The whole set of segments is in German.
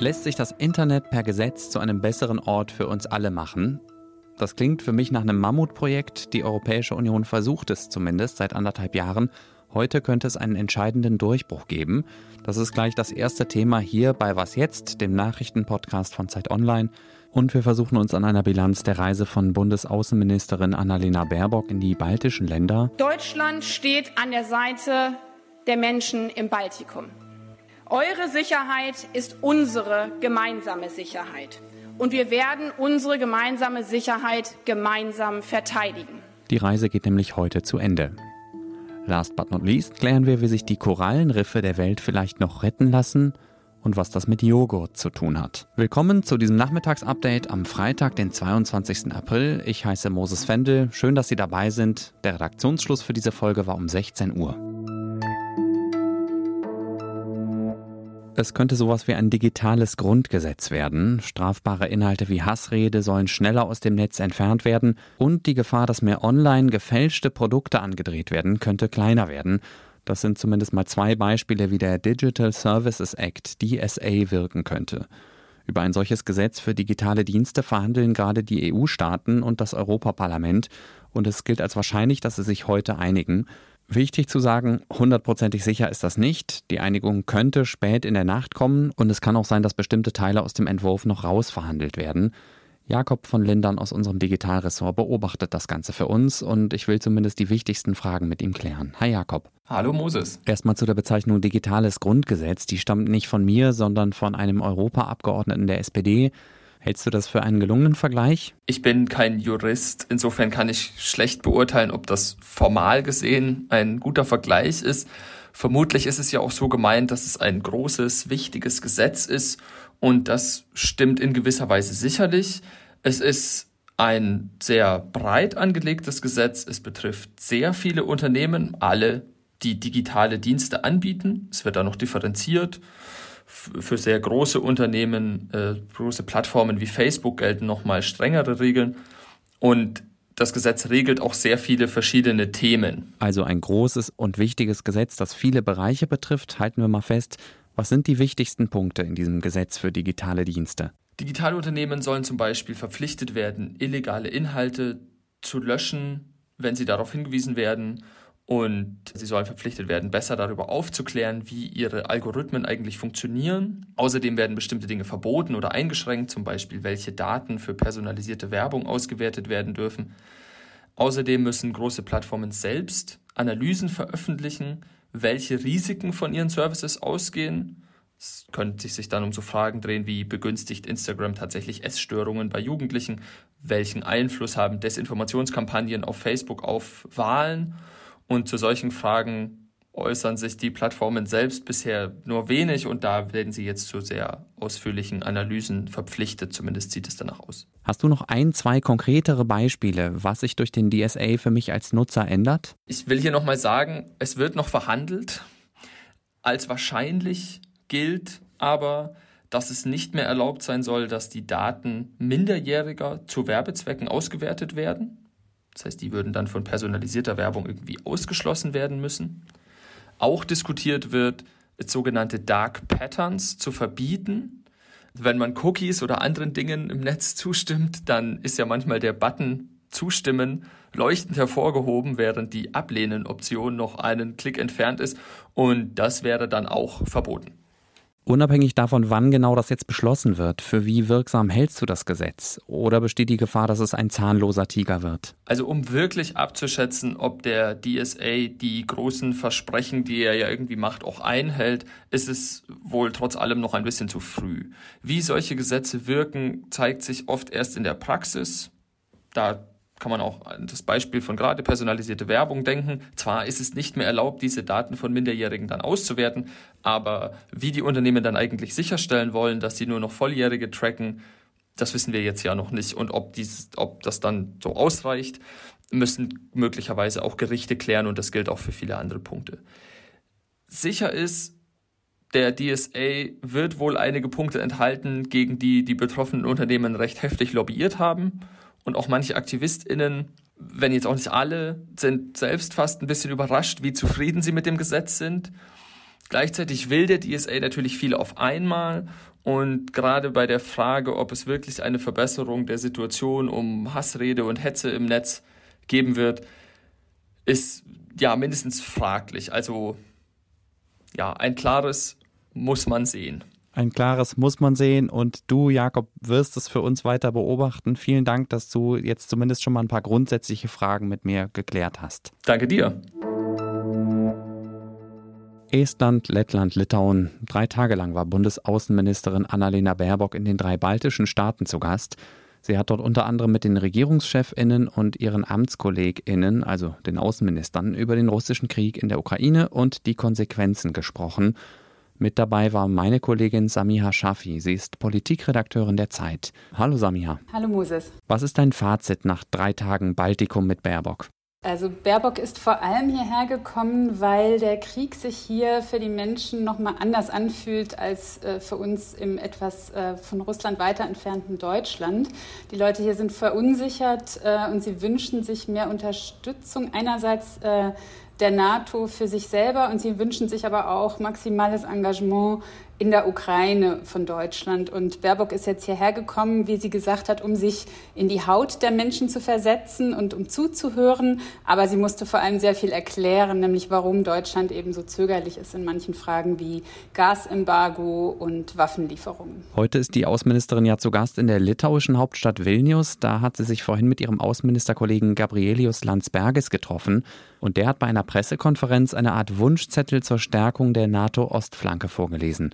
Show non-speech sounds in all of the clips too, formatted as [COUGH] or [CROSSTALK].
Lässt sich das Internet per Gesetz zu einem besseren Ort für uns alle machen? Das klingt für mich nach einem Mammutprojekt. Die Europäische Union versucht es zumindest seit anderthalb Jahren. Heute könnte es einen entscheidenden Durchbruch geben. Das ist gleich das erste Thema hier bei Was jetzt, dem Nachrichtenpodcast von Zeit Online. Und wir versuchen uns an einer Bilanz der Reise von Bundesaußenministerin Annalena Baerbock in die baltischen Länder. Deutschland steht an der Seite der Menschen im Baltikum. Eure Sicherheit ist unsere gemeinsame Sicherheit. Und wir werden unsere gemeinsame Sicherheit gemeinsam verteidigen. Die Reise geht nämlich heute zu Ende. Last but not least klären wir, wie sich die Korallenriffe der Welt vielleicht noch retten lassen und was das mit Joghurt zu tun hat. Willkommen zu diesem Nachmittagsupdate am Freitag, den 22. April. Ich heiße Moses Fendel. Schön, dass Sie dabei sind. Der Redaktionsschluss für diese Folge war um 16 Uhr. Es könnte sowas wie ein digitales Grundgesetz werden. Strafbare Inhalte wie Hassrede sollen schneller aus dem Netz entfernt werden und die Gefahr, dass mehr online gefälschte Produkte angedreht werden, könnte kleiner werden. Das sind zumindest mal zwei Beispiele, wie der Digital Services Act, DSA, wirken könnte. Über ein solches Gesetz für digitale Dienste verhandeln gerade die EU-Staaten und das Europaparlament und es gilt als wahrscheinlich, dass sie sich heute einigen. Wichtig zu sagen, hundertprozentig sicher ist das nicht. Die Einigung könnte spät in der Nacht kommen und es kann auch sein, dass bestimmte Teile aus dem Entwurf noch rausverhandelt werden. Jakob von Lindern aus unserem Digitalressort beobachtet das Ganze für uns und ich will zumindest die wichtigsten Fragen mit ihm klären. Hi Jakob. Hallo Moses. Erstmal zu der Bezeichnung digitales Grundgesetz. Die stammt nicht von mir, sondern von einem Europaabgeordneten der SPD. Hältst du das für einen gelungenen Vergleich? Ich bin kein Jurist, insofern kann ich schlecht beurteilen, ob das formal gesehen ein guter Vergleich ist. Vermutlich ist es ja auch so gemeint, dass es ein großes, wichtiges Gesetz ist und das stimmt in gewisser Weise sicherlich. Es ist ein sehr breit angelegtes Gesetz. Es betrifft sehr viele Unternehmen, alle, die digitale Dienste anbieten. Es wird da noch differenziert für sehr große Unternehmen, äh, große Plattformen wie Facebook gelten nochmal strengere Regeln. Und das Gesetz regelt auch sehr viele verschiedene Themen. Also ein großes und wichtiges Gesetz, das viele Bereiche betrifft. Halten wir mal fest, was sind die wichtigsten Punkte in diesem Gesetz für digitale Dienste? Digitale Unternehmen sollen zum Beispiel verpflichtet werden, illegale Inhalte zu löschen, wenn sie darauf hingewiesen werden und sie sollen verpflichtet werden, besser darüber aufzuklären, wie ihre Algorithmen eigentlich funktionieren. Außerdem werden bestimmte Dinge verboten oder eingeschränkt, zum Beispiel welche Daten für personalisierte Werbung ausgewertet werden dürfen. Außerdem müssen große Plattformen selbst Analysen veröffentlichen, welche Risiken von ihren Services ausgehen. Es könnte sich dann um so Fragen drehen wie begünstigt Instagram tatsächlich Essstörungen bei Jugendlichen? Welchen Einfluss haben Desinformationskampagnen auf Facebook auf Wahlen? Und zu solchen Fragen äußern sich die Plattformen selbst bisher nur wenig und da werden sie jetzt zu sehr ausführlichen Analysen verpflichtet, zumindest sieht es danach aus. Hast du noch ein, zwei konkretere Beispiele, was sich durch den DSA für mich als Nutzer ändert? Ich will hier nochmal sagen, es wird noch verhandelt. Als wahrscheinlich gilt aber, dass es nicht mehr erlaubt sein soll, dass die Daten Minderjähriger zu Werbezwecken ausgewertet werden. Das heißt, die würden dann von personalisierter Werbung irgendwie ausgeschlossen werden müssen. Auch diskutiert wird, sogenannte Dark Patterns zu verbieten. Wenn man Cookies oder anderen Dingen im Netz zustimmt, dann ist ja manchmal der Button Zustimmen leuchtend hervorgehoben, während die Ablehnen-Option noch einen Klick entfernt ist. Und das wäre dann auch verboten. Unabhängig davon, wann genau das jetzt beschlossen wird, für wie wirksam hältst du das Gesetz? Oder besteht die Gefahr, dass es ein zahnloser Tiger wird? Also um wirklich abzuschätzen, ob der DSA die großen Versprechen, die er ja irgendwie macht, auch einhält, ist es wohl trotz allem noch ein bisschen zu früh. Wie solche Gesetze wirken, zeigt sich oft erst in der Praxis. Da kann man auch an das Beispiel von gerade personalisierte Werbung denken. Zwar ist es nicht mehr erlaubt, diese Daten von Minderjährigen dann auszuwerten, aber wie die Unternehmen dann eigentlich sicherstellen wollen, dass sie nur noch Volljährige tracken, das wissen wir jetzt ja noch nicht. Und ob, dies, ob das dann so ausreicht, müssen möglicherweise auch Gerichte klären und das gilt auch für viele andere Punkte. Sicher ist, der DSA wird wohl einige Punkte enthalten, gegen die die betroffenen Unternehmen recht heftig lobbyiert haben und auch manche AktivistInnen wenn jetzt auch nicht alle, sind selbst fast ein bisschen überrascht, wie zufrieden sie mit dem Gesetz sind. Gleichzeitig will der DSA natürlich viel auf einmal und gerade bei der Frage, ob es wirklich eine Verbesserung der Situation um Hassrede und Hetze im Netz geben wird, ist ja mindestens fraglich. Also ja, ein klares muss man sehen. Ein klares muss man sehen und du, Jakob, wirst es für uns weiter beobachten. Vielen Dank, dass du jetzt zumindest schon mal ein paar grundsätzliche Fragen mit mir geklärt hast. Danke dir. Estland, Lettland, Litauen. Drei Tage lang war Bundesaußenministerin Annalena Baerbock in den drei baltischen Staaten zu Gast. Sie hat dort unter anderem mit den Regierungschefinnen und ihren Amtskolleginnen, also den Außenministern, über den russischen Krieg in der Ukraine und die Konsequenzen gesprochen. Mit dabei war meine Kollegin Samiha Shafi. Sie ist Politikredakteurin der Zeit. Hallo Samiha. Hallo Moses. Was ist dein Fazit nach drei Tagen Baltikum mit Baerbock? Also Baerbock ist vor allem hierher gekommen, weil der Krieg sich hier für die Menschen noch mal anders anfühlt als äh, für uns im etwas äh, von Russland weiter entfernten Deutschland. Die Leute hier sind verunsichert äh, und sie wünschen sich mehr Unterstützung einerseits äh, der NATO für sich selber und sie wünschen sich aber auch maximales Engagement in der Ukraine von Deutschland. Und Baerbock ist jetzt hierher gekommen, wie sie gesagt hat, um sich in die Haut der Menschen zu versetzen und um zuzuhören. Aber sie musste vor allem sehr viel erklären, nämlich warum Deutschland eben so zögerlich ist in manchen Fragen wie Gasembargo und Waffenlieferungen. Heute ist die Außenministerin ja zu Gast in der litauischen Hauptstadt Vilnius. Da hat sie sich vorhin mit ihrem Außenministerkollegen Gabrielius Landsbergis getroffen. Und der hat bei einer Pressekonferenz eine Art Wunschzettel zur Stärkung der NATO-Ostflanke vorgelesen.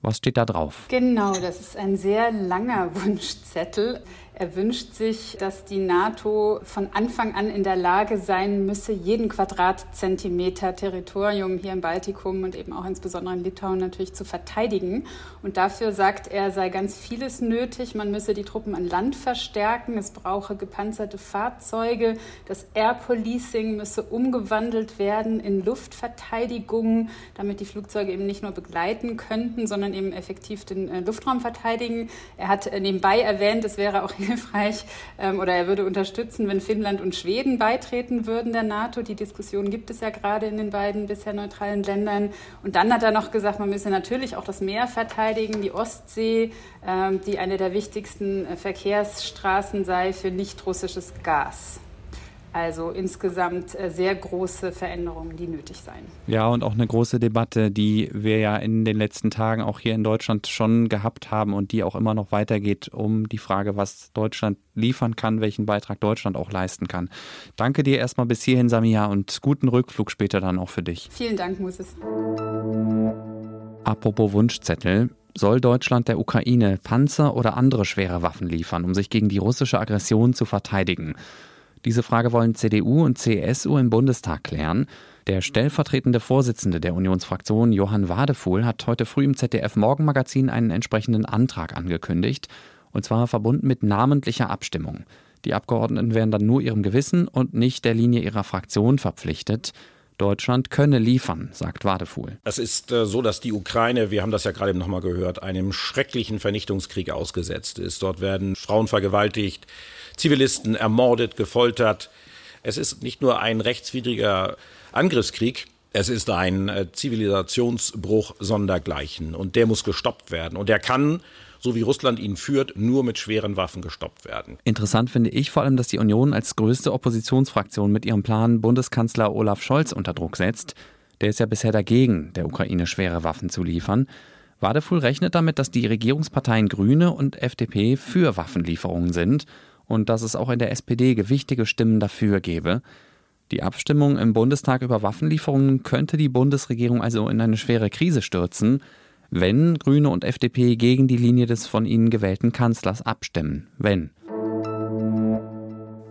Was steht da drauf? Genau, das ist ein sehr langer [LAUGHS] Wunschzettel. Er wünscht sich, dass die NATO von Anfang an in der Lage sein müsse, jeden Quadratzentimeter Territorium hier im Baltikum und eben auch insbesondere in Litauen natürlich zu verteidigen. Und dafür sagt er, sei ganz vieles nötig. Man müsse die Truppen an Land verstärken. Es brauche gepanzerte Fahrzeuge. Das Air Policing müsse umgewandelt werden in Luftverteidigung, damit die Flugzeuge eben nicht nur begleiten könnten, sondern eben effektiv den äh, Luftraum verteidigen. Er hat äh, nebenbei erwähnt, es wäre auch hilfreich ähm, oder er würde unterstützen, wenn Finnland und Schweden beitreten würden der NATO. Die Diskussion gibt es ja gerade in den beiden bisher neutralen Ländern. Und dann hat er noch gesagt, man müsse natürlich auch das Meer verteidigen, die Ostsee, ähm, die eine der wichtigsten äh, Verkehrsstraßen sei für nicht russisches Gas. Also insgesamt äh, sehr große Veränderungen, die nötig seien. Ja, und auch eine große Debatte, die wir ja in den letzten Tagen auch hier in Deutschland schon gehabt haben und die auch immer noch weitergeht, um die Frage, was Deutschland liefern kann, welchen Beitrag Deutschland auch leisten kann. Danke dir erstmal bis hierhin, Samia, und guten Rückflug später dann auch für dich. Vielen Dank, Moses. Apropos Wunschzettel. Soll Deutschland der Ukraine Panzer oder andere schwere Waffen liefern, um sich gegen die russische Aggression zu verteidigen? Diese Frage wollen CDU und CSU im Bundestag klären. Der stellvertretende Vorsitzende der Unionsfraktion Johann Wadefuhl hat heute früh im ZDF Morgenmagazin einen entsprechenden Antrag angekündigt, und zwar verbunden mit namentlicher Abstimmung. Die Abgeordneten wären dann nur ihrem Gewissen und nicht der Linie ihrer Fraktion verpflichtet. Deutschland könne liefern, sagt Wadefuhl. Es ist äh, so, dass die Ukraine, wir haben das ja gerade nochmal gehört, einem schrecklichen Vernichtungskrieg ausgesetzt ist. Dort werden Frauen vergewaltigt, Zivilisten ermordet, gefoltert. Es ist nicht nur ein rechtswidriger Angriffskrieg, es ist ein äh, Zivilisationsbruch sondergleichen und der muss gestoppt werden. Und der kann, so wie Russland ihn führt, nur mit schweren Waffen gestoppt werden. Interessant finde ich vor allem, dass die Union als größte Oppositionsfraktion mit ihrem Plan Bundeskanzler Olaf Scholz unter Druck setzt. Der ist ja bisher dagegen, der Ukraine schwere Waffen zu liefern. Wadefuhl rechnet damit, dass die Regierungsparteien Grüne und FDP für Waffenlieferungen sind und dass es auch in der SPD gewichtige Stimmen dafür gebe. Die Abstimmung im Bundestag über Waffenlieferungen könnte die Bundesregierung also in eine schwere Krise stürzen, wenn Grüne und FDP gegen die Linie des von ihnen gewählten Kanzlers abstimmen. Wenn.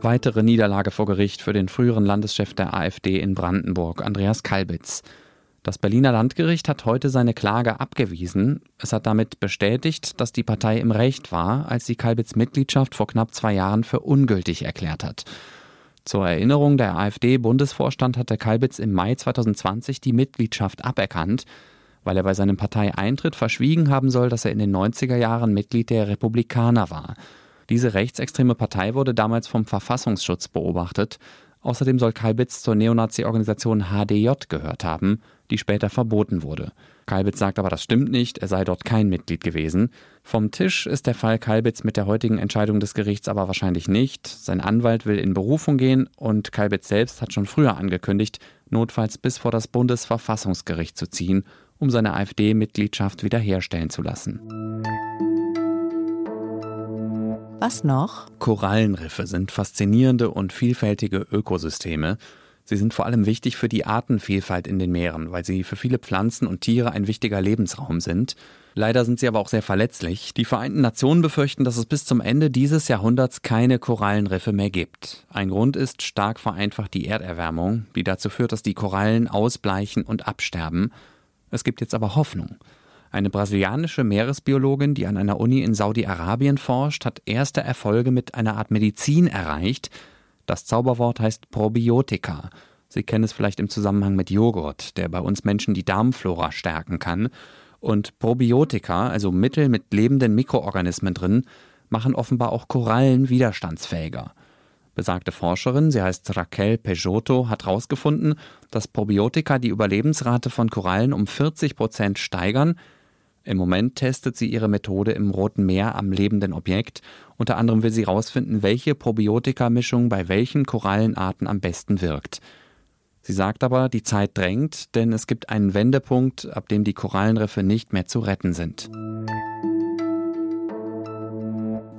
Weitere Niederlage vor Gericht für den früheren Landeschef der AfD in Brandenburg, Andreas Kalbitz. Das Berliner Landgericht hat heute seine Klage abgewiesen. Es hat damit bestätigt, dass die Partei im Recht war, als sie Kalbitz Mitgliedschaft vor knapp zwei Jahren für ungültig erklärt hat. Zur Erinnerung, der AfD-Bundesvorstand hatte Kalbitz im Mai 2020 die Mitgliedschaft aberkannt, weil er bei seinem Parteieintritt verschwiegen haben soll, dass er in den 90er Jahren Mitglied der Republikaner war. Diese rechtsextreme Partei wurde damals vom Verfassungsschutz beobachtet. Außerdem soll Kalbitz zur Neonazi-Organisation HDJ gehört haben, die später verboten wurde. Kalbitz sagt aber, das stimmt nicht, er sei dort kein Mitglied gewesen. Vom Tisch ist der Fall Kalbitz mit der heutigen Entscheidung des Gerichts aber wahrscheinlich nicht. Sein Anwalt will in Berufung gehen und Kalbitz selbst hat schon früher angekündigt, notfalls bis vor das Bundesverfassungsgericht zu ziehen, um seine AfD-Mitgliedschaft wiederherstellen zu lassen. Was noch? Korallenriffe sind faszinierende und vielfältige Ökosysteme. Sie sind vor allem wichtig für die Artenvielfalt in den Meeren, weil sie für viele Pflanzen und Tiere ein wichtiger Lebensraum sind. Leider sind sie aber auch sehr verletzlich. Die Vereinten Nationen befürchten, dass es bis zum Ende dieses Jahrhunderts keine Korallenriffe mehr gibt. Ein Grund ist stark vereinfacht die Erderwärmung, die dazu führt, dass die Korallen ausbleichen und absterben. Es gibt jetzt aber Hoffnung. Eine brasilianische Meeresbiologin, die an einer Uni in Saudi-Arabien forscht, hat erste Erfolge mit einer Art Medizin erreicht. Das Zauberwort heißt Probiotika. Sie kennen es vielleicht im Zusammenhang mit Joghurt, der bei uns Menschen die Darmflora stärken kann. Und Probiotika, also Mittel mit lebenden Mikroorganismen drin, machen offenbar auch Korallen widerstandsfähiger. Besagte Forscherin, sie heißt Raquel Peixoto, hat herausgefunden, dass Probiotika die Überlebensrate von Korallen um 40 Prozent steigern, im Moment testet sie ihre Methode im Roten Meer am lebenden Objekt. Unter anderem will sie herausfinden, welche Probiotikamischung bei welchen Korallenarten am besten wirkt. Sie sagt aber, die Zeit drängt, denn es gibt einen Wendepunkt, ab dem die Korallenriffe nicht mehr zu retten sind.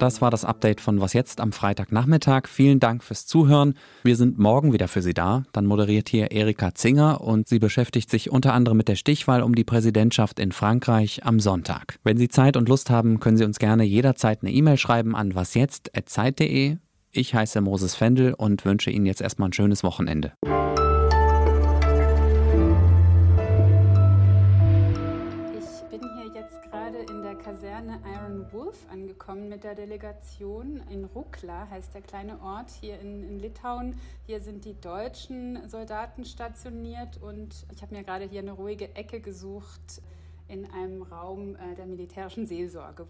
Das war das Update von Was jetzt am Freitagnachmittag. Vielen Dank fürs Zuhören. Wir sind morgen wieder für Sie da. Dann moderiert hier Erika Zinger und sie beschäftigt sich unter anderem mit der Stichwahl um die Präsidentschaft in Frankreich am Sonntag. Wenn Sie Zeit und Lust haben, können Sie uns gerne jederzeit eine E-Mail schreiben an wasjetzt.zeit.de. Ich heiße Moses Fendel und wünsche Ihnen jetzt erstmal ein schönes Wochenende. Wolf angekommen mit der Delegation. In Rukla heißt der kleine Ort hier in, in Litauen. Hier sind die deutschen Soldaten stationiert und ich habe mir gerade hier eine ruhige Ecke gesucht in einem Raum der militärischen Seelsorge.